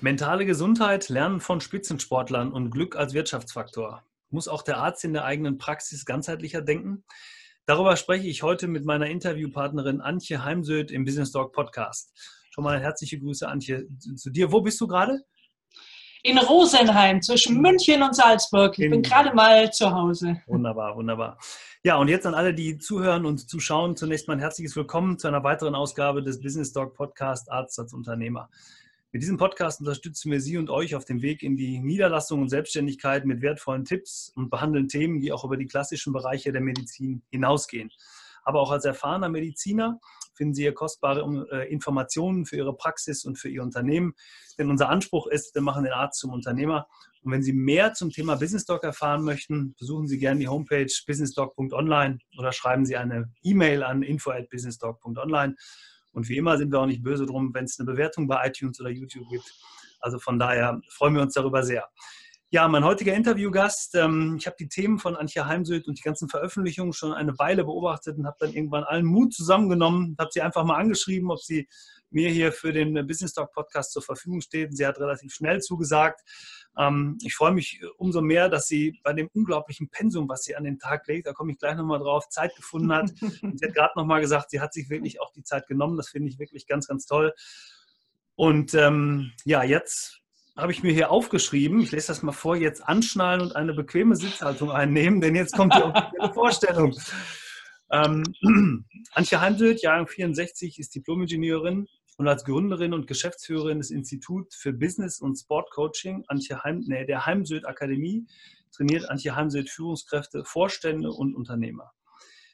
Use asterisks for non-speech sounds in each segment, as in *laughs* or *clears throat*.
Mentale Gesundheit, Lernen von Spitzensportlern und Glück als Wirtschaftsfaktor. Muss auch der Arzt in der eigenen Praxis ganzheitlicher denken? Darüber spreche ich heute mit meiner Interviewpartnerin Antje Heimsöth im Business Talk Podcast. Schon mal herzliche Grüße, Antje, zu dir. Wo bist du gerade? In Rosenheim zwischen München und Salzburg. Ich in bin gerade mal zu Hause. Wunderbar, wunderbar. Ja, und jetzt an alle, die zuhören und zuschauen, zunächst mal ein herzliches Willkommen zu einer weiteren Ausgabe des Business Talk Podcast Arzt als Unternehmer. Mit diesem Podcast unterstützen wir Sie und euch auf dem Weg in die Niederlassung und Selbstständigkeit mit wertvollen Tipps und behandeln Themen, die auch über die klassischen Bereiche der Medizin hinausgehen. Aber auch als erfahrener Mediziner finden Sie hier kostbare äh, Informationen für Ihre Praxis und für Ihr Unternehmen. Denn unser Anspruch ist, wir machen den Arzt zum Unternehmer. Und wenn Sie mehr zum Thema Business Talk erfahren möchten, besuchen Sie gerne die Homepage businesstalk.online oder schreiben Sie eine E-Mail an info@businesstalk.online. Und wie immer sind wir auch nicht böse drum, wenn es eine Bewertung bei iTunes oder YouTube gibt. Also von daher freuen wir uns darüber sehr. Ja, mein heutiger Interviewgast, ähm, ich habe die Themen von Antje Heimsöth und die ganzen Veröffentlichungen schon eine Weile beobachtet und habe dann irgendwann allen Mut zusammengenommen, habe sie einfach mal angeschrieben, ob sie mir hier für den Business Talk Podcast zur Verfügung steht. Sie hat relativ schnell zugesagt. Ähm, ich freue mich umso mehr, dass sie bei dem unglaublichen Pensum, was sie an den Tag legt, da komme ich gleich nochmal drauf, Zeit gefunden hat. *laughs* Sie hat gerade nochmal gesagt, sie hat sich wirklich auch die Zeit genommen. Das finde ich wirklich ganz, ganz toll. Und ähm, ja, jetzt habe ich mir hier aufgeschrieben, ich lese das mal vor, jetzt anschnallen und eine bequeme Sitzhaltung einnehmen, denn jetzt kommt die offizielle Vorstellung. Ähm, *clears throat* Antje Heimsöth, Jahrgang 64, ist Diplom-Ingenieurin, und als Gründerin und Geschäftsführerin des Instituts für Business und Sport Coaching Antje Heim, nee, der Heimsöd Akademie trainiert Antje Heimsöd Führungskräfte, Vorstände und Unternehmer.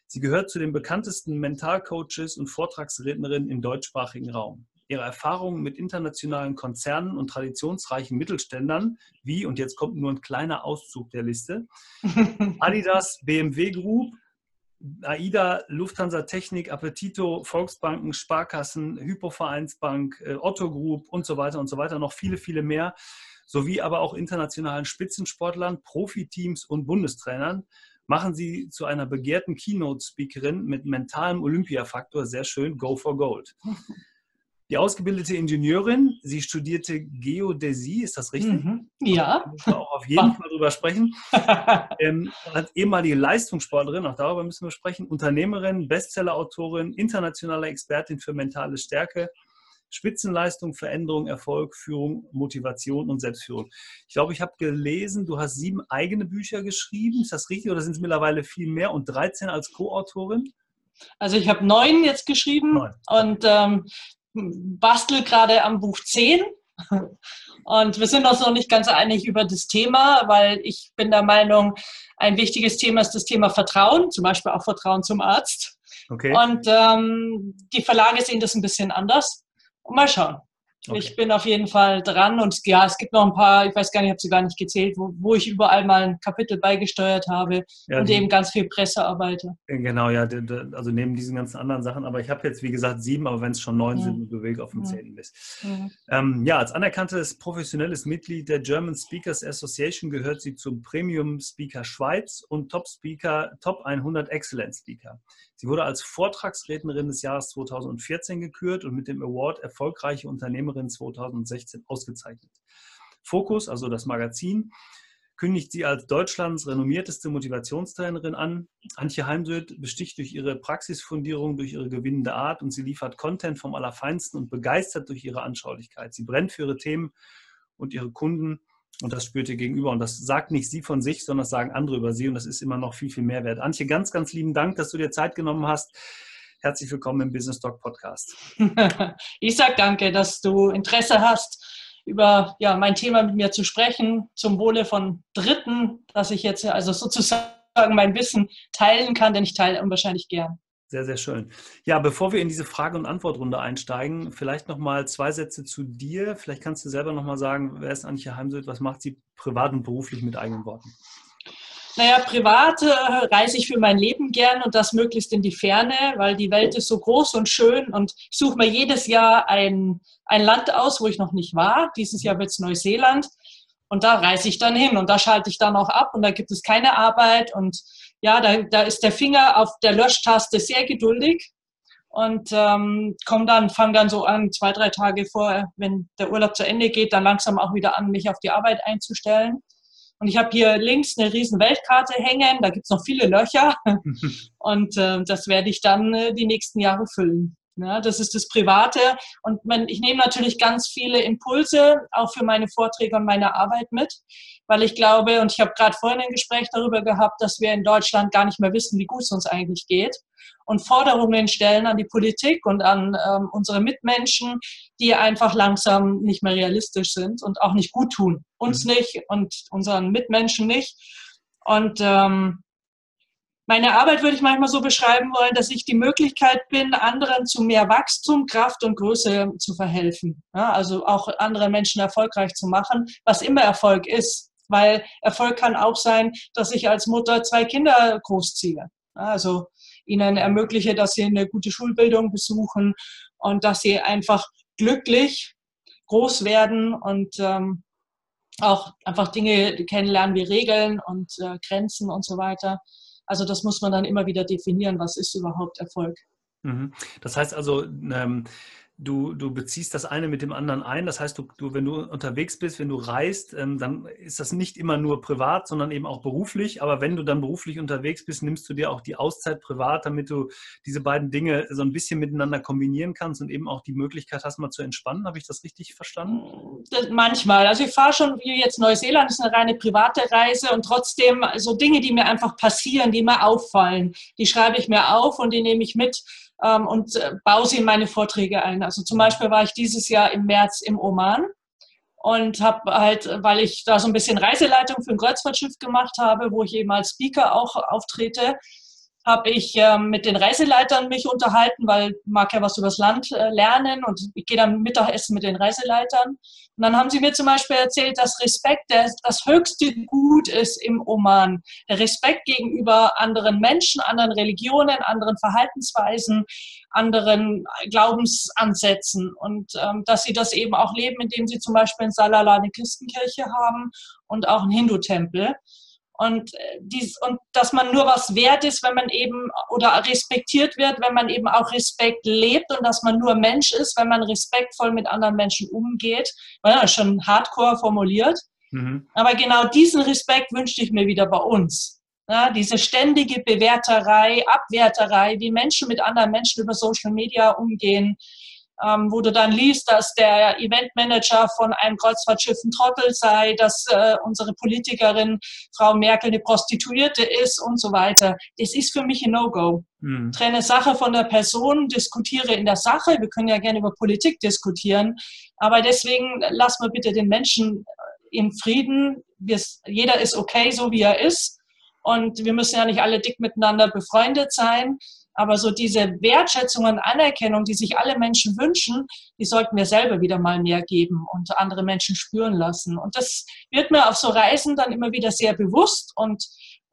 Sie gehört zu den bekanntesten Mentalcoaches und Vortragsrednerinnen im deutschsprachigen Raum. Ihre Erfahrungen mit internationalen Konzernen und traditionsreichen Mittelständern, wie, und jetzt kommt nur ein kleiner Auszug der Liste, *laughs* Adidas, BMW Group, AIDA, Lufthansa Technik, Appetito, Volksbanken, Sparkassen, Hypovereinsbank, äh, Otto Group und so weiter und so weiter, noch viele, viele mehr, sowie aber auch internationalen Spitzensportlern, Profiteams und Bundestrainern machen sie zu einer begehrten Keynote-Speakerin mit mentalem Olympiafaktor. Sehr schön, Go for Gold. *laughs* Die ausgebildete Ingenieurin, sie studierte Geodäsie, ist das richtig? Mhm. Ja. Da wir auch auf jeden Fall drüber sprechen. *laughs* ähm, als ehemalige Leistungssportlerin, auch darüber müssen wir sprechen, Unternehmerin, Bestsellerautorin, internationale Expertin für mentale Stärke, Spitzenleistung, Veränderung, Erfolg, Führung, Motivation und Selbstführung. Ich glaube, ich habe gelesen, du hast sieben eigene Bücher geschrieben. Ist das richtig oder sind es mittlerweile viel mehr und 13 als Co-Autorin? Also ich habe neun jetzt geschrieben neun. und ähm, bastel gerade am Buch 10 und wir sind uns noch nicht ganz einig über das Thema, weil ich bin der Meinung, ein wichtiges Thema ist das Thema Vertrauen, zum Beispiel auch Vertrauen zum Arzt. Okay. Und ähm, die Verlage sehen das ein bisschen anders. Und mal schauen. Okay. Ich bin auf jeden Fall dran und ja, es gibt noch ein paar, ich weiß gar nicht, ich habe sie gar nicht gezählt, wo, wo, ich überall mal ein Kapitel beigesteuert habe ja, und die, eben ganz viel Pressearbeit. Äh, genau, ja, also neben diesen ganzen anderen Sachen, aber ich habe jetzt, wie gesagt, sieben, aber wenn es schon neun ja. sind, du bewegt auf dem zehnten bist. Ja. Ähm, ja, als anerkanntes professionelles Mitglied der German Speakers Association gehört sie zum Premium Speaker Schweiz und Top Speaker, Top 100 Excellent Speaker. Sie wurde als Vortragsrednerin des Jahres 2014 gekürt und mit dem Award Erfolgreiche Unternehmerin 2016 ausgezeichnet. Fokus, also das Magazin, kündigt sie als Deutschlands renommierteste Motivationstrainerin an. Antje Heimsöth besticht durch ihre Praxisfundierung, durch ihre gewinnende Art und sie liefert Content vom Allerfeinsten und begeistert durch ihre Anschaulichkeit. Sie brennt für ihre Themen und ihre Kunden und das spürt ihr gegenüber. Und das sagt nicht sie von sich, sondern das sagen andere über sie. Und das ist immer noch viel, viel mehr wert. Antje, ganz, ganz lieben Dank, dass du dir Zeit genommen hast. Herzlich willkommen im Business Talk Podcast. *laughs* Ich sage danke, dass du Interesse hast, über ja, mein Thema mit mir zu sprechen, zum Wohle von Dritten, dass ich jetzt also sozusagen mein Wissen teilen kann, denn ich teile unwahrscheinlich gern. Sehr, sehr schön. Ja, bevor wir in diese Frage- und Antwortrunde einsteigen, vielleicht nochmal zwei Sätze zu dir. Vielleicht kannst du selber nochmal sagen, wer ist Antje Heimsöth, was macht sie privat und beruflich mit eigenen Worten? Naja, privat äh, reise ich für mein Leben gern und das möglichst in die Ferne, weil die Welt ist so groß und schön und ich suche mir jedes Jahr ein, ein Land aus, wo ich noch nicht war. Dieses Jahr wird es Neuseeland und da reise ich dann hin und da schalte ich dann auch ab und da gibt es keine Arbeit und ja, da, da ist der Finger auf der Löschtaste sehr geduldig. und ähm, komme dann, fange dann so an, zwei, drei Tage vor, wenn der Urlaub zu Ende geht, dann langsam auch wieder an, mich auf die Arbeit einzustellen. Und ich habe hier links eine riesen Weltkarte hängen, da gibt es noch viele Löcher *laughs* und äh, das werde ich dann äh, die nächsten Jahre füllen. Ja, das ist das Private. Und man, ich nehme natürlich ganz viele Impulse auch für meine Vorträge und meine Arbeit mit, weil ich glaube, und ich habe gerade vorhin ein Gespräch darüber gehabt, dass wir in Deutschland gar nicht mehr wissen, wie gut es uns eigentlich geht und Forderungen stellen an die Politik und an ähm, unsere Mitmenschen, die einfach langsam nicht mehr realistisch sind und auch nicht gut tun. Uns mhm. nicht und unseren Mitmenschen nicht. Und ähm, meine Arbeit würde ich manchmal so beschreiben wollen, dass ich die Möglichkeit bin, anderen zu mehr Wachstum, Kraft und Größe zu verhelfen. Ja, also auch andere Menschen erfolgreich zu machen, was immer Erfolg ist. Weil Erfolg kann auch sein, dass ich als Mutter zwei Kinder großziehe. Also ihnen ermögliche, dass sie eine gute Schulbildung besuchen und dass sie einfach glücklich groß werden und ähm, auch einfach Dinge kennenlernen wie Regeln und äh, Grenzen und so weiter. Also das muss man dann immer wieder definieren, was ist überhaupt Erfolg. Mhm. Das heißt also, ähm, du, du beziehst das eine mit dem anderen ein. Das heißt, du, du wenn du unterwegs bist, wenn du reist, ähm, dann ist das nicht immer nur privat, sondern eben auch beruflich. Aber wenn du dann beruflich unterwegs bist, nimmst du dir auch die Auszeit privat, damit du diese beiden Dinge so ein bisschen miteinander kombinieren kannst und eben auch die Möglichkeit hast, mal zu entspannen. Habe ich das richtig verstanden? Das manchmal. Also ich fahre schon wie jetzt Neuseeland, ist eine reine private Reise und trotzdem so Dinge, die mir einfach passieren, die mir auffallen, die schreibe ich mir auf und die nehme ich mit ähm, und äh, baue sie in meine Vorträge ein. Also zum Beispiel war ich dieses Jahr im März im Oman und habe halt, weil ich da so ein bisschen Reiseleitung für ein Kreuzfahrtschiff gemacht habe, wo ich eben als Speaker auch auftrete, habe ich ähm, mit den Reiseleitern mich unterhalten, weil mag ja was übers Land äh, lernen und ich gehe dann Mittagessen mit den Reiseleitern. Und dann haben sie mir zum Beispiel erzählt, dass Respekt der, das höchste Gut ist im Oman. Der Respekt gegenüber anderen Menschen, anderen Religionen, anderen Verhaltensweisen, anderen Glaubensansätzen und ähm, dass sie das eben auch leben, indem sie zum Beispiel in Salala eine Christenkirche haben und auch einen Hindu-Tempel. Und, äh, dies, und dass man nur was wert ist, wenn man eben oder respektiert wird, wenn man eben auch Respekt lebt und dass man nur Mensch ist, wenn man respektvoll mit anderen Menschen umgeht. Ja, schon hardcore formuliert. Mhm. Aber genau diesen Respekt wünschte ich mir wieder bei uns. Ja, diese ständige Bewerterei, Abwerterei, wie Menschen mit anderen Menschen über Social Media umgehen, ähm, wo du dann liest, dass der Eventmanager von einem Kreuzfahrtschiff ein Trottel sei, dass äh, unsere Politikerin Frau Merkel eine Prostituierte ist und so weiter. Das ist für mich ein No-Go. Mhm. Trenne Sache von der Person, diskutiere in der Sache. Wir können ja gerne über Politik diskutieren, aber deswegen lassen wir bitte den Menschen in Frieden. Wir, jeder ist okay, so wie er ist. Und wir müssen ja nicht alle dick miteinander befreundet sein. Aber so diese Wertschätzung und Anerkennung, die sich alle Menschen wünschen, die sollten wir selber wieder mal mehr geben und andere Menschen spüren lassen. Und das wird mir auf so Reisen dann immer wieder sehr bewusst und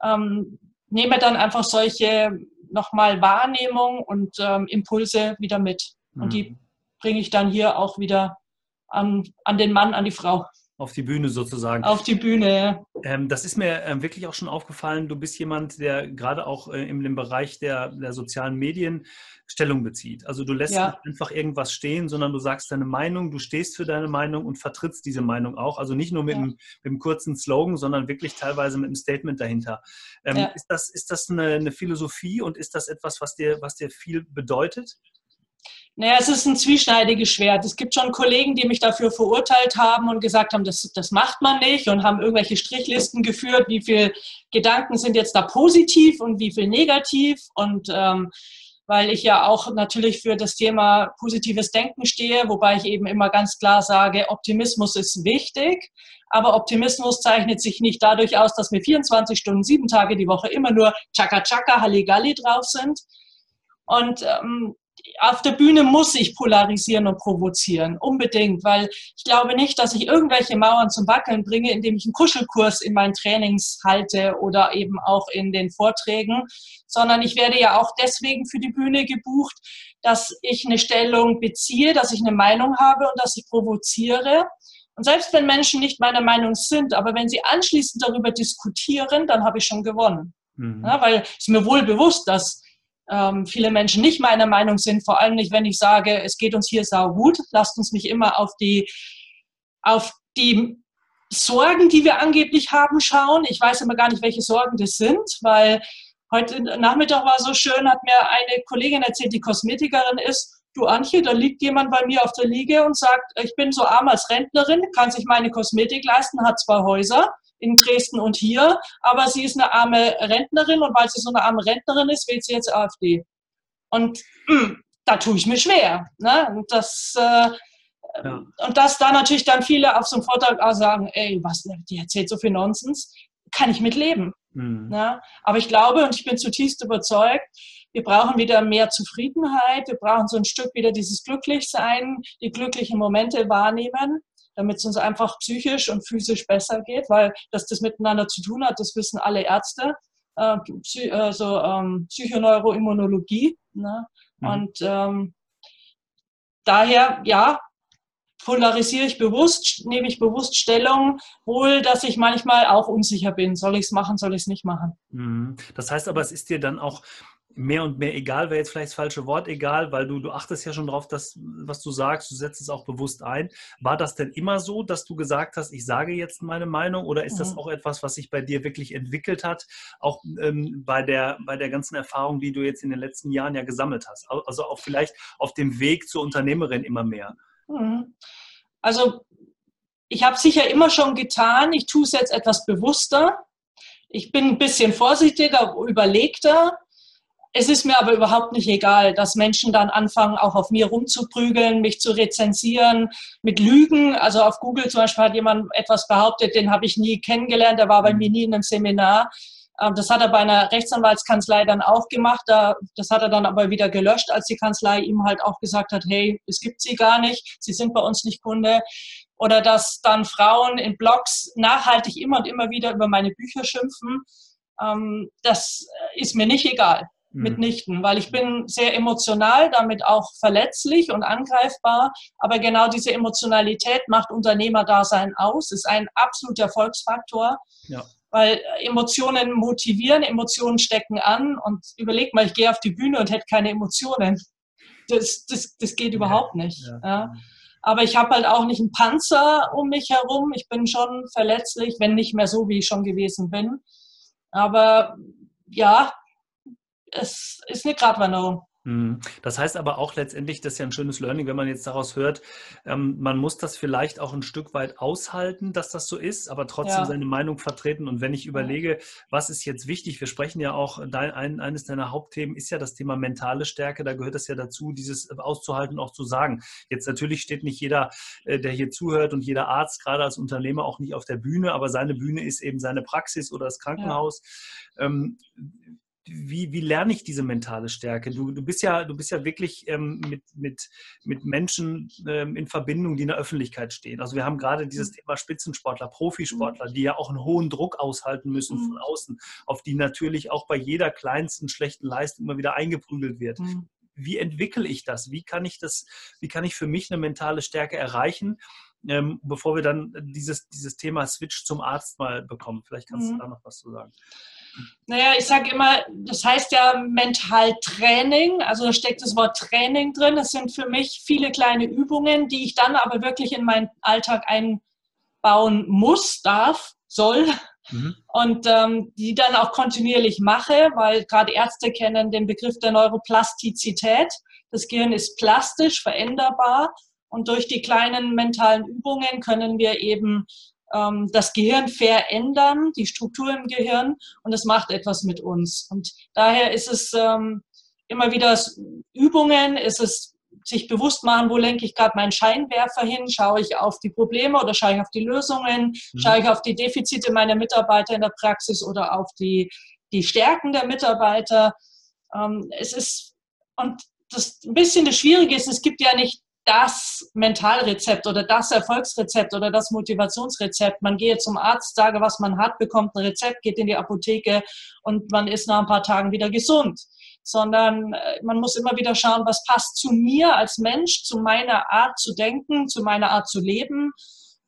ähm, nehme dann einfach solche nochmal Wahrnehmung und ähm, Impulse wieder mit. Und mhm. die bringe ich dann hier auch wieder an, an den Mann, an die Frau. Auf die Bühne sozusagen. Auf die Bühne. Ähm, das ist mir ähm, wirklich auch schon aufgefallen. Du bist jemand, der gerade auch äh, in dem Bereich der, der sozialen Medien Stellung bezieht. Also du lässt ja. nicht einfach irgendwas stehen, sondern du sagst deine Meinung, du stehst für deine Meinung und vertrittst diese Meinung auch. Also nicht nur mit, ja. einem, mit einem, kurzen Slogan, sondern wirklich teilweise mit einem Statement dahinter. Ähm, ja. Ist das, ist das eine, eine Philosophie und ist das etwas, was dir, was dir viel bedeutet? Naja, es ist ein zwieschneidiges Schwert. Es gibt schon Kollegen, die mich dafür verurteilt haben und gesagt haben, das, das macht man nicht und haben irgendwelche Strichlisten geführt, wie viele Gedanken sind jetzt da positiv und wie viel negativ. Und ähm, weil ich ja auch natürlich für das Thema positives Denken stehe, wobei ich eben immer ganz klar sage, Optimismus ist wichtig, aber Optimismus zeichnet sich nicht dadurch aus, dass wir 24 Stunden, sieben Tage die Woche immer nur Chaka Chaka, Halligalli drauf sind. Und ähm, auf der Bühne muss ich polarisieren und provozieren, unbedingt, weil ich glaube nicht, dass ich irgendwelche Mauern zum Wackeln bringe, indem ich einen Kuschelkurs in meinen Trainings halte oder eben auch in den Vorträgen, sondern ich werde ja auch deswegen für die Bühne gebucht, dass ich eine Stellung beziehe, dass ich eine Meinung habe und dass ich provoziere. Und selbst wenn Menschen nicht meiner Meinung sind, aber wenn sie anschließend darüber diskutieren, dann habe ich schon gewonnen. Mhm. Ja, weil es mir wohl bewusst, dass ähm, viele Menschen nicht meiner Meinung sind, vor allem nicht, wenn ich sage, es geht uns hier sau gut. Lasst uns nicht immer auf die, auf die Sorgen, die wir angeblich haben, schauen. Ich weiß immer gar nicht, welche Sorgen das sind, weil heute Nachmittag war so schön, hat mir eine Kollegin erzählt, die Kosmetikerin ist. Du Antje, da liegt jemand bei mir auf der Liege und sagt, ich bin so arm als Rentnerin, kann sich meine Kosmetik leisten, hat zwei Häuser in Dresden und hier, aber sie ist eine arme Rentnerin und weil sie so eine arme Rentnerin ist, wählt sie jetzt AfD. Und mh, hm, da tue ich mir schwer. Ne? Und, das, äh, ja. und dass da natürlich dann viele auf so einem Vortrag auch sagen, ey, was, die erzählt so viel Nonsens, kann ich mitleben. Mhm. Ne? Aber ich glaube und ich bin zutiefst überzeugt, wir brauchen wieder mehr Zufriedenheit, wir brauchen so ein Stück wieder dieses Glücklichsein, die glücklichen Momente wahrnehmen damit es uns einfach psychisch und physisch besser geht, weil dass das miteinander zu tun hat, das wissen alle Ärzte. Äh, Psy also ähm, Psychoneuroimmunologie. Ne? Mhm. Und ähm, daher, ja, polarisiere ich bewusst, nehme ich bewusst Stellung, wohl, dass ich manchmal auch unsicher bin. Soll ich es machen, soll ich es nicht machen? Mhm. Das heißt aber, es ist dir dann auch mehr und mehr egal, wäre jetzt vielleicht das falsche Wort egal, weil du, du achtest ja schon drauf, dass, was du sagst, du setzt es auch bewusst ein. War das denn immer so, dass du gesagt hast, ich sage jetzt meine Meinung oder ist mhm. das auch etwas, was sich bei dir wirklich entwickelt hat, auch ähm, bei, der, bei der ganzen Erfahrung, die du jetzt in den letzten Jahren ja gesammelt hast? Also auch vielleicht auf dem Weg zur Unternehmerin immer mehr. Mhm. Also ich habe es sicher immer schon getan, ich tue es jetzt etwas bewusster. Ich bin ein bisschen vorsichtiger, überlegter es ist mir aber überhaupt nicht egal, dass Menschen dann anfangen, auch auf mir rumzuprügeln, mich zu rezensieren mit Lügen. Also auf Google zum Beispiel hat jemand etwas behauptet, den habe ich nie kennengelernt, der war bei mir nie in einem Seminar. Ähm, das hat er bei einer Rechtsanwaltskanzlei dann auch gemacht. Das hat er dann aber wieder gelöscht, als die Kanzlei ihm halt auch gesagt hat, hey, es gibt sie gar nicht, sie sind bei uns nicht Kunde. Oder dass dann Frauen in Blogs nachhaltig immer und immer wieder über meine Bücher schimpfen. Ähm, das ist mir nicht egal. Mhm. mitnichten, weil ich bin sehr emotional, damit auch verletzlich und angreifbar. Aber genau diese Emotionalität macht Unternehmerdasein aus, ist ein absoluter Erfolgsfaktor. Ja. Weil Emotionen motivieren, Emotionen stecken an und überleg mal, ich gehe auf die Bühne und hätte keine Emotionen. Das, das, das geht überhaupt nicht. Ja. Ja. Aber ich habe halt auch nicht einen Panzer um mich herum. Ich bin schon verletzlich, wenn nicht mehr so, wie ich schon gewesen bin. Aber ja, es ist eine Gratwanderung. Mhm. Das heißt aber auch letztendlich, das ist ja ein schönes Learning, wenn man jetzt daraus hört, ähm, man muss das vielleicht auch ein Stück weit aushalten, dass das so ist, aber trotzdem ja. seine Meinung vertreten. Und wenn ich überlege, was ist jetzt wichtig, wir sprechen ja auch, dein, ein, eines deiner Hauptthemen ist ja das Thema mentale Stärke, da gehört es ja dazu, dieses auszuhalten, auch zu sagen. Jetzt natürlich steht nicht jeder, äh, der hier zuhört und jeder Arzt, gerade als Unternehmer, auch nicht auf der Bühne, aber seine Bühne ist eben seine Praxis oder das Krankenhaus. Ja. Wie, wie lerne ich diese mentale Stärke? Du, du, bist, ja, du bist ja wirklich ähm, mit, mit, mit Menschen ähm, in Verbindung, die in der Öffentlichkeit stehen. Also wir haben gerade dieses mhm. Thema Spitzensportler, Profisportler, mhm. die ja auch einen hohen Druck aushalten müssen mhm. von außen, auf die natürlich auch bei jeder kleinsten schlechten Leistung immer wieder eingeprügelt wird. Mhm. Wie entwickle ich das? Wie kann ich das, wie kann ich für mich eine mentale Stärke erreichen? Ähm, bevor wir dann dieses, dieses Thema Switch zum Arzt mal bekommen. Vielleicht kannst du mhm. da noch was zu sagen. Naja, ich sage immer, das heißt ja Mentaltraining, also da steckt das Wort Training drin. Das sind für mich viele kleine Übungen, die ich dann aber wirklich in meinen Alltag einbauen muss, darf, soll. Mhm. Und ähm, die dann auch kontinuierlich mache, weil gerade Ärzte kennen den Begriff der Neuroplastizität. Das Gehirn ist plastisch, veränderbar. Und durch die kleinen mentalen Übungen können wir eben ähm, das Gehirn verändern, die Struktur im Gehirn und es macht etwas mit uns. Und daher ist es ähm, immer wieder Übungen, ist es sich bewusst machen, wo lenke ich gerade meinen Scheinwerfer hin? Schaue ich auf die Probleme oder schaue ich auf die Lösungen? Mhm. Schaue ich auf die Defizite meiner Mitarbeiter in der Praxis oder auf die, die Stärken der Mitarbeiter? Ähm, es ist, und das ein bisschen das Schwierige ist, es gibt ja nicht das Mentalrezept oder das Erfolgsrezept oder das Motivationsrezept. Man geht zum Arzt, sage, was man hat, bekommt ein Rezept, geht in die Apotheke und man ist nach ein paar Tagen wieder gesund. Sondern äh, man muss immer wieder schauen, was passt zu mir als Mensch, zu meiner Art zu denken, zu meiner Art zu leben.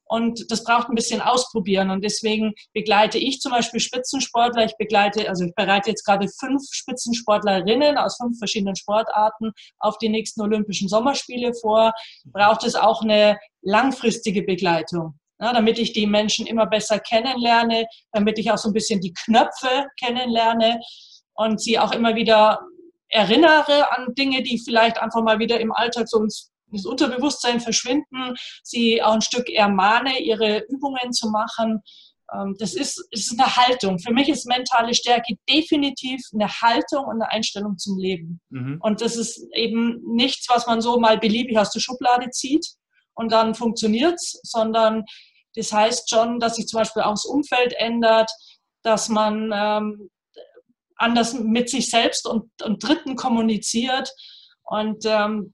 Und das braucht ein bisschen Ausprobieren. Und deswegen begleite ich zum Beispiel Spitzensportler. Ich begleite, also ich bereite jetzt gerade fünf Spitzensportlerinnen aus fünf verschiedenen Sportarten auf die nächsten Olympischen Sommerspiele vor. Braucht es auch eine langfristige Begleitung. Ja, damit ich die Menschen immer besser kennenlerne, damit ich auch so ein bisschen die Knöpfe kennenlerne und sie auch immer wieder erinnere an Dinge, die vielleicht einfach mal wieder im Alltag so ins, ins Unterbewusstsein verschwinden, sie auch ein Stück ermahne, ihre Übungen zu machen. Ähm, das ist, ist eine Haltung. Für mich ist mentale Stärke definitiv eine Haltung und eine Einstellung zum Leben. Mhm. Und das ist eben nichts, was man so mal beliebig aus der Schublade zieht und dann funktioniert's, sondern das heißt schon, dass sich zum Beispiel auch das Umfeld ändert, dass man ähm, anders mit sich selbst und, und Dritten kommuniziert und ähm,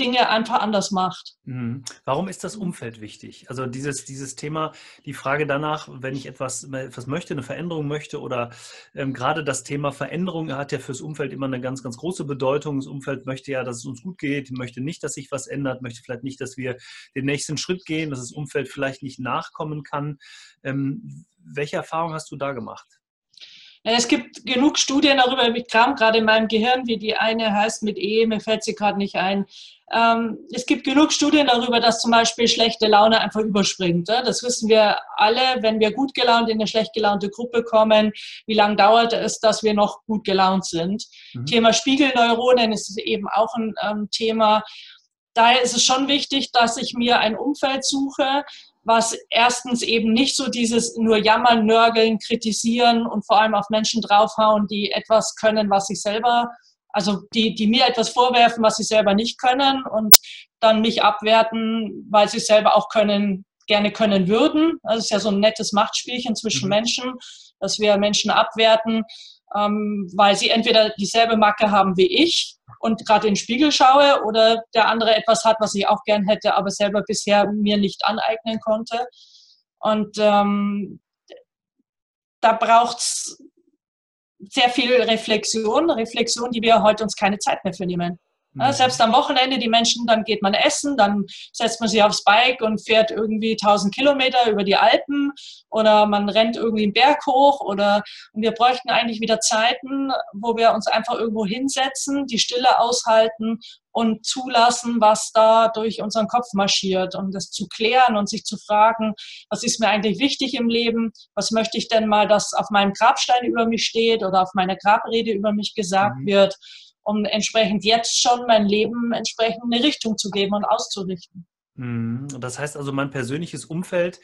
Dinge einfach anders macht. Mhm. Warum ist das Umfeld wichtig? Also dieses, dieses Thema, die Frage danach, wenn ich etwas, etwas möchte, eine Veränderung möchte oder ähm, gerade das Thema Veränderung hat ja fürs Umfeld immer eine ganz, ganz große Bedeutung. Das Umfeld möchte ja, dass es uns gut geht, möchte nicht, dass sich was ändert, möchte vielleicht nicht, dass wir den nächsten Schritt gehen, dass das Umfeld vielleicht nicht nachkommen kann. Ähm, welche Erfahrung hast du da gemacht? Es gibt genug Studien darüber, ich kram gerade in meinem Gehirn, wie die eine heißt mit E, mir fällt sie gerade nicht ein. Ähm, es gibt genug Studien darüber, dass zum Beispiel schlechte Laune einfach überspringt. Das wissen wir alle, wenn wir gut gelaunt in eine schlecht gelaunte Gruppe kommen. Wie lange dauert es, dass wir noch gut gelaunt sind? Mhm. Thema Spiegelneuronen ist eben auch ein ähm, Thema. Daher ist es schon wichtig, dass ich mir ein Umfeld suche, was erstens eben nicht so dieses nur jammern, nörgeln, kritisieren und vor allem auf Menschen draufhauen, die etwas können, was sie selber, also die, die mir etwas vorwerfen, was sie selber nicht können und dann mich abwerten, weil sie selber auch können, gerne können würden. Das ist ja so ein nettes Machtspielchen zwischen mhm. Menschen, dass wir Menschen abwerten, ähm, weil sie entweder dieselbe Macke haben wie ich und gerade in den Spiegel schaue oder der andere etwas hat, was ich auch gern hätte, aber selber bisher mir nicht aneignen konnte. Und ähm, da braucht es sehr viel Reflexion, Reflexion, die wir heute uns keine Zeit mehr für nehmen. Ja, mhm. selbst am Wochenende, die Menschen, dann geht man essen, dann setzt man sich aufs Bike und fährt irgendwie 1000 Kilometer über die Alpen oder man rennt irgendwie einen Berg hoch oder und wir bräuchten eigentlich wieder Zeiten, wo wir uns einfach irgendwo hinsetzen, die Stille aushalten und zulassen, was da durch unseren Kopf marschiert und das zu klären und sich zu fragen, was ist mir eigentlich wichtig im Leben, was möchte ich denn mal, dass auf meinem Grabstein über mich steht oder auf meiner Grabrede über mich gesagt mhm. wird um entsprechend jetzt schon mein Leben entsprechend eine Richtung zu geben und auszurichten. Mhm. Das heißt also, mein persönliches Umfeld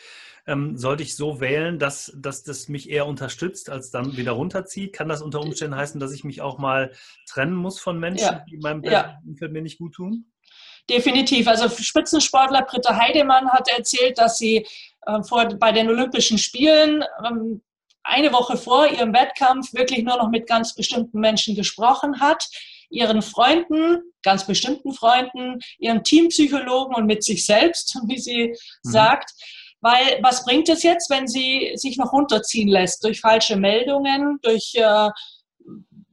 ähm, sollte ich so wählen, dass, dass das mich eher unterstützt, als dann wieder runterzieht. Kann das unter Umständen heißen, dass ich mich auch mal trennen muss von Menschen, ja. die meinem ja. Umfeld mir nicht gut tun? Definitiv. Also Spitzensportler Britta Heidemann hat erzählt, dass sie äh, vor, bei den Olympischen Spielen ähm, eine Woche vor ihrem Wettkampf wirklich nur noch mit ganz bestimmten Menschen gesprochen hat, ihren Freunden, ganz bestimmten Freunden, ihrem Teampsychologen und mit sich selbst, *laughs* wie sie mhm. sagt. Weil was bringt es jetzt, wenn sie sich noch runterziehen lässt durch falsche Meldungen, durch äh,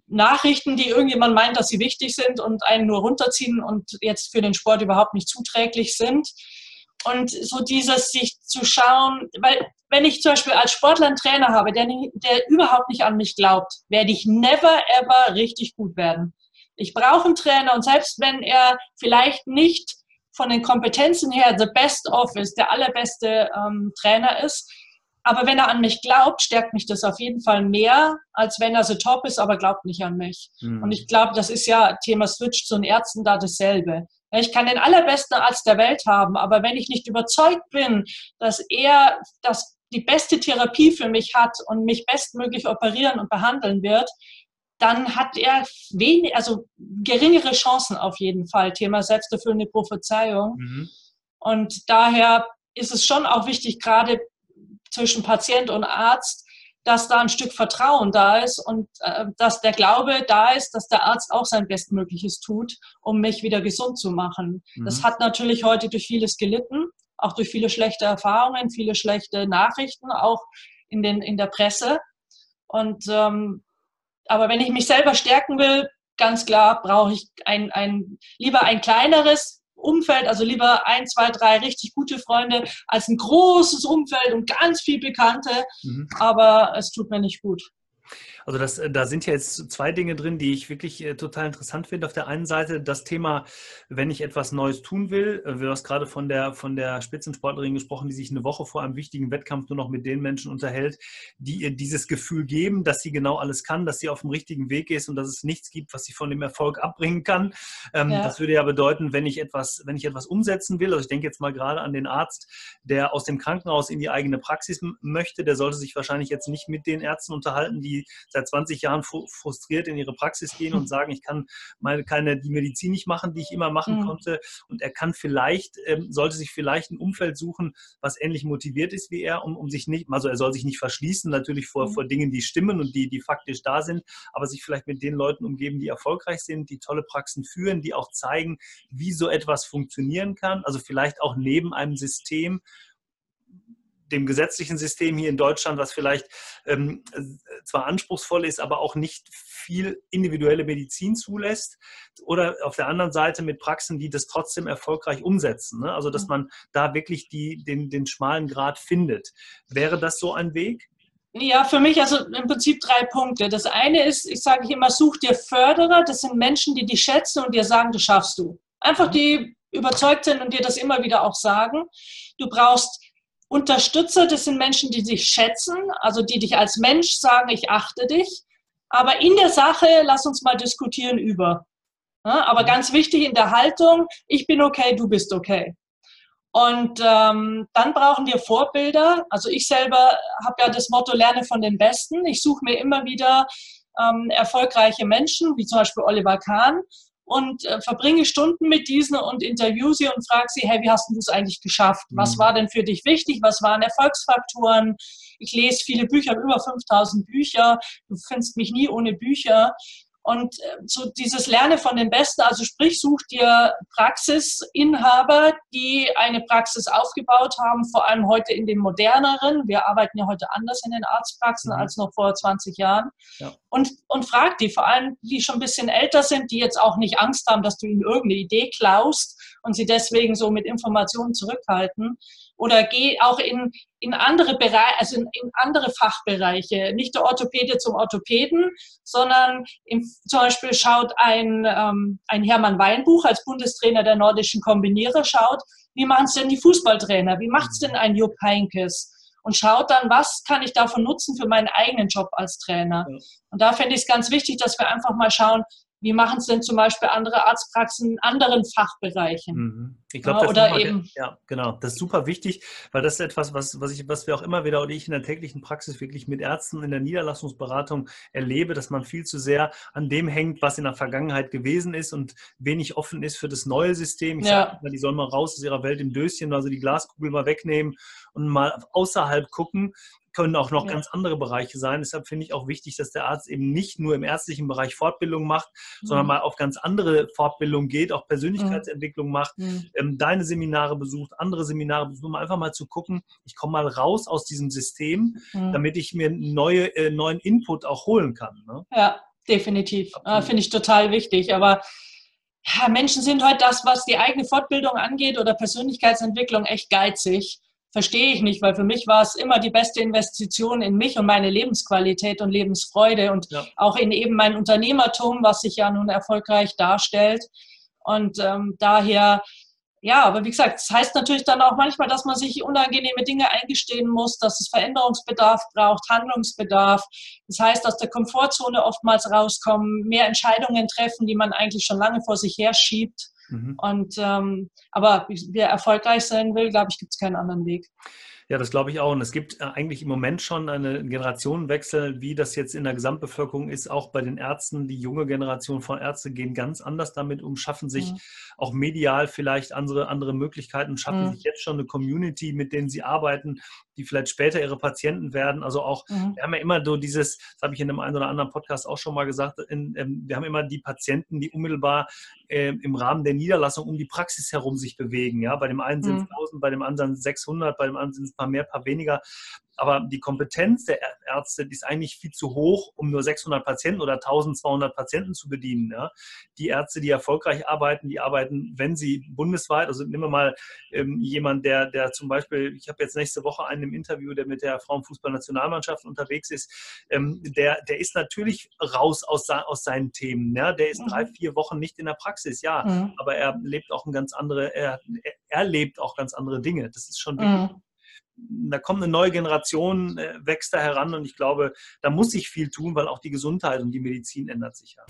Nachrichten, die irgendjemand meint, dass sie wichtig sind und einen nur runterziehen und jetzt für den Sport überhaupt nicht zuträglich sind. Und so dieses sich zu schauen, weil wenn ich zum Beispiel als Sportler einen Trainer habe, der, der überhaupt nicht an mich glaubt, werde ich never ever richtig gut werden. Ich brauche einen Trainer und selbst wenn er vielleicht nicht von den Kompetenzen her the best of ist, der allerbeste ähm, Trainer ist, aber wenn er an mich glaubt, stärkt mich das auf jeden Fall mehr, als wenn er so top ist, aber glaubt nicht an mich. Mhm. Und ich glaube, das ist ja Thema Switch zu den Ärzten da dasselbe. Ich kann den allerbesten Arzt der Welt haben, aber wenn ich nicht überzeugt bin, dass er das, die beste Therapie für mich hat und mich bestmöglich operieren und behandeln wird, dann hat er wenig, also geringere Chancen auf jeden Fall. Thema selbsterfüllende Prophezeiung. Mhm. Und daher ist es schon auch wichtig, gerade zwischen Patient und Arzt, dass da ein Stück Vertrauen da ist und äh, dass der Glaube da ist, dass der Arzt auch sein Bestmögliches tut, um mich wieder gesund zu machen. Mhm. Das hat natürlich heute durch vieles gelitten, auch durch viele schlechte Erfahrungen, viele schlechte Nachrichten, auch in, den, in der Presse. Und ähm, aber wenn ich mich selber stärken will, ganz klar brauche ich ein, ein, lieber ein kleineres Umfeld, also lieber ein, zwei, drei richtig gute Freunde als ein großes Umfeld und ganz viel Bekannte, mhm. aber es tut mir nicht gut. Also das, äh, da sind ja jetzt zwei Dinge drin, die ich wirklich äh, total interessant finde. Auf der einen Seite das Thema, wenn ich etwas Neues tun will. Äh, du hast gerade von der, von der Spitzensportlerin gesprochen, die sich eine Woche vor einem wichtigen Wettkampf nur noch mit den Menschen unterhält, die ihr dieses Gefühl geben, dass sie genau alles kann, dass sie auf dem richtigen Weg ist und dass es nichts gibt, was sie von dem Erfolg abbringen kann. Ähm, ja. Das würde ja bedeuten, wenn ich etwas, wenn ich etwas umsetzen will, also ich denke jetzt mal gerade an den Arzt, der aus dem Krankenhaus in die eigene Praxis möchte, der sollte sich wahrscheinlich jetzt nicht mit den Ärzten unterhalten, die seit 20 Jahren frustriert in ihre Praxis gehen und *laughs* sagen, ich kann meine keine die Medizin nicht machen, die ich immer machen mhm. konnte. Und er kann vielleicht, ähm, sollte sich vielleicht ein Umfeld suchen, was ähnlich motiviert ist wie er, um, um sich nicht, also er soll sich nicht verschließen, natürlich vor, mhm. vor Dingen, die stimmen und die, die faktisch da sind, aber sich vielleicht mit den Leuten umgeben, die erfolgreich sind, die tolle Praxen führen, die auch zeigen, wie so etwas funktionieren kann. Also vielleicht auch neben einem System, dem gesetzlichen System hier in Deutschland, was vielleicht ähm, zwar anspruchsvoll ist, aber auch nicht viel individuelle Medizin zulässt. Oder auf der anderen Seite mit Praxen, die das trotzdem erfolgreich umsetzen. Ne? Also dass mhm. man da wirklich die, den, den schmalen Grad findet. Wäre das so ein Weg? Ja, für mich also im Prinzip drei Punkte. Das eine ist, ich sage immer, such dir Förderer. Das sind Menschen, die dich schätzen und dir sagen, das schaffst du. Einfach mhm. die überzeugt sind und dir das immer wieder auch sagen. Du brauchst Unterstützer, das sind Menschen, die dich schätzen, also die dich als Mensch sagen, ich achte dich. Aber in der Sache, lass uns mal diskutieren über. Ja, aber mhm. ganz wichtig in der Haltung, ich bin okay, du bist okay. Und ähm, dann brauchen wir Vorbilder. Also ich selber habe ja das Motto, lerne von den Besten. Ich suche mir immer wieder ähm, erfolgreiche Menschen, wie zum Beispiel Oliver Kahn, und äh, verbringe Stunden mit diesen und interview sie und frage sie, hey, wie hast du es eigentlich geschafft? Was mhm. war denn für dich wichtig? Was waren Erfolgsfaktoren? Ich lese viele Bücher, über 5000 Bücher. Du findest mich nie ohne Bücher. Und äh, so dieses Lerne von den Besten, also sprich, such dir Praxisinhaber, die eine Praxis aufgebaut haben, vor allem heute in den moderneren. Wir arbeiten ja heute anders in den Arztpraxen mhm. als noch vor 20 Jahren. Ja. Und, und frag die, vor allem die schon ein bisschen älter sind, die jetzt auch nicht Angst haben, dass du ihnen irgendeine Idee klaust und sie deswegen so mit Informationen zurückhalten. Oder geh auch in, in andere Bereiche, also in, in, andere Fachbereiche. Nicht der Orthopäde zum Orthopäden, sondern im, zum Beispiel schaut ein, ähm, ein Hermann Weinbuch als Bundestrainer der nordischen Kombinierer, schaut, wie machen es denn die Fußballtrainer? Wie macht es denn ein Jupp Heinkes? Und schaut dann, was kann ich davon nutzen für meinen eigenen Job als Trainer? Und da finde ich es ganz wichtig, dass wir einfach mal schauen, wie machen es denn zum Beispiel andere Arztpraxen in anderen Fachbereichen? Mhm. Ich glaube, ja, eben. Ja, genau. Das ist super wichtig, weil das ist etwas, was, was, ich, was wir auch immer wieder oder ich in der täglichen Praxis wirklich mit Ärzten in der Niederlassungsberatung erlebe, dass man viel zu sehr an dem hängt, was in der Vergangenheit gewesen ist und wenig offen ist für das neue System. Ich ja. sage die sollen mal raus aus ihrer Welt im Döschen, also die Glaskugel mal wegnehmen und mal außerhalb gucken, können auch noch ja. ganz andere Bereiche sein. Deshalb finde ich auch wichtig, dass der Arzt eben nicht nur im ärztlichen Bereich Fortbildung macht, mhm. sondern mal auf ganz andere Fortbildung geht, auch Persönlichkeitsentwicklung mhm. macht, ähm, deine Seminare besucht, andere Seminare besucht, um einfach mal zu gucken, ich komme mal raus aus diesem System, mhm. damit ich mir neue, äh, neuen Input auch holen kann. Ne? Ja, definitiv. Äh, finde ich total wichtig. Aber ja, Menschen sind heute das, was die eigene Fortbildung angeht oder Persönlichkeitsentwicklung, echt geizig verstehe ich nicht, weil für mich war es immer die beste Investition in mich und meine Lebensqualität und Lebensfreude und ja. auch in eben mein Unternehmertum, was sich ja nun erfolgreich darstellt. Und ähm, daher, ja, aber wie gesagt, das heißt natürlich dann auch manchmal, dass man sich unangenehme Dinge eingestehen muss, dass es Veränderungsbedarf braucht, Handlungsbedarf. Das heißt, aus der Komfortzone oftmals rauskommen, mehr Entscheidungen treffen, die man eigentlich schon lange vor sich her schiebt. Mhm. Und ähm, aber wer erfolgreich sein will, glaube ich, gibt es keinen anderen Weg. Ja, das glaube ich auch. Und es gibt äh, eigentlich im Moment schon einen Generationenwechsel, wie das jetzt in der Gesamtbevölkerung ist, auch bei den Ärzten. Die junge Generation von Ärzten gehen ganz anders damit um, schaffen sich mhm. auch medial vielleicht andere, andere Möglichkeiten, schaffen mhm. sich jetzt schon eine Community, mit denen sie arbeiten, die vielleicht später ihre Patienten werden. Also auch, mhm. wir haben ja immer so dieses, das habe ich in einem einen oder anderen Podcast auch schon mal gesagt, in, ähm, wir haben immer die Patienten, die unmittelbar äh, im Rahmen der Niederlassung um die Praxis herum sich bewegen. Ja, bei dem einen sind es mhm. 1000, bei dem anderen 600, bei dem anderen sind es ein paar mehr, ein paar weniger. Aber die Kompetenz der Ärzte ist eigentlich viel zu hoch, um nur 600 Patienten oder 1200 Patienten zu bedienen. Ja. Die Ärzte, die erfolgreich arbeiten, die arbeiten, wenn sie bundesweit, also nehmen wir mal ähm, jemand, der, der zum Beispiel, ich habe jetzt nächste Woche einen im Interview, der mit der Frauenfußballnationalmannschaft unterwegs ist, ähm, der, der ist natürlich raus aus, aus seinen Themen. Ja. Der ist mhm. drei, vier Wochen nicht in der Praxis, ja, mhm. aber er lebt auch ein ganz andere, er, er lebt auch ganz andere Dinge. Das ist schon wichtig. Mhm da kommt eine neue Generation, wächst da heran und ich glaube, da muss sich viel tun, weil auch die Gesundheit und die Medizin ändert sich ja.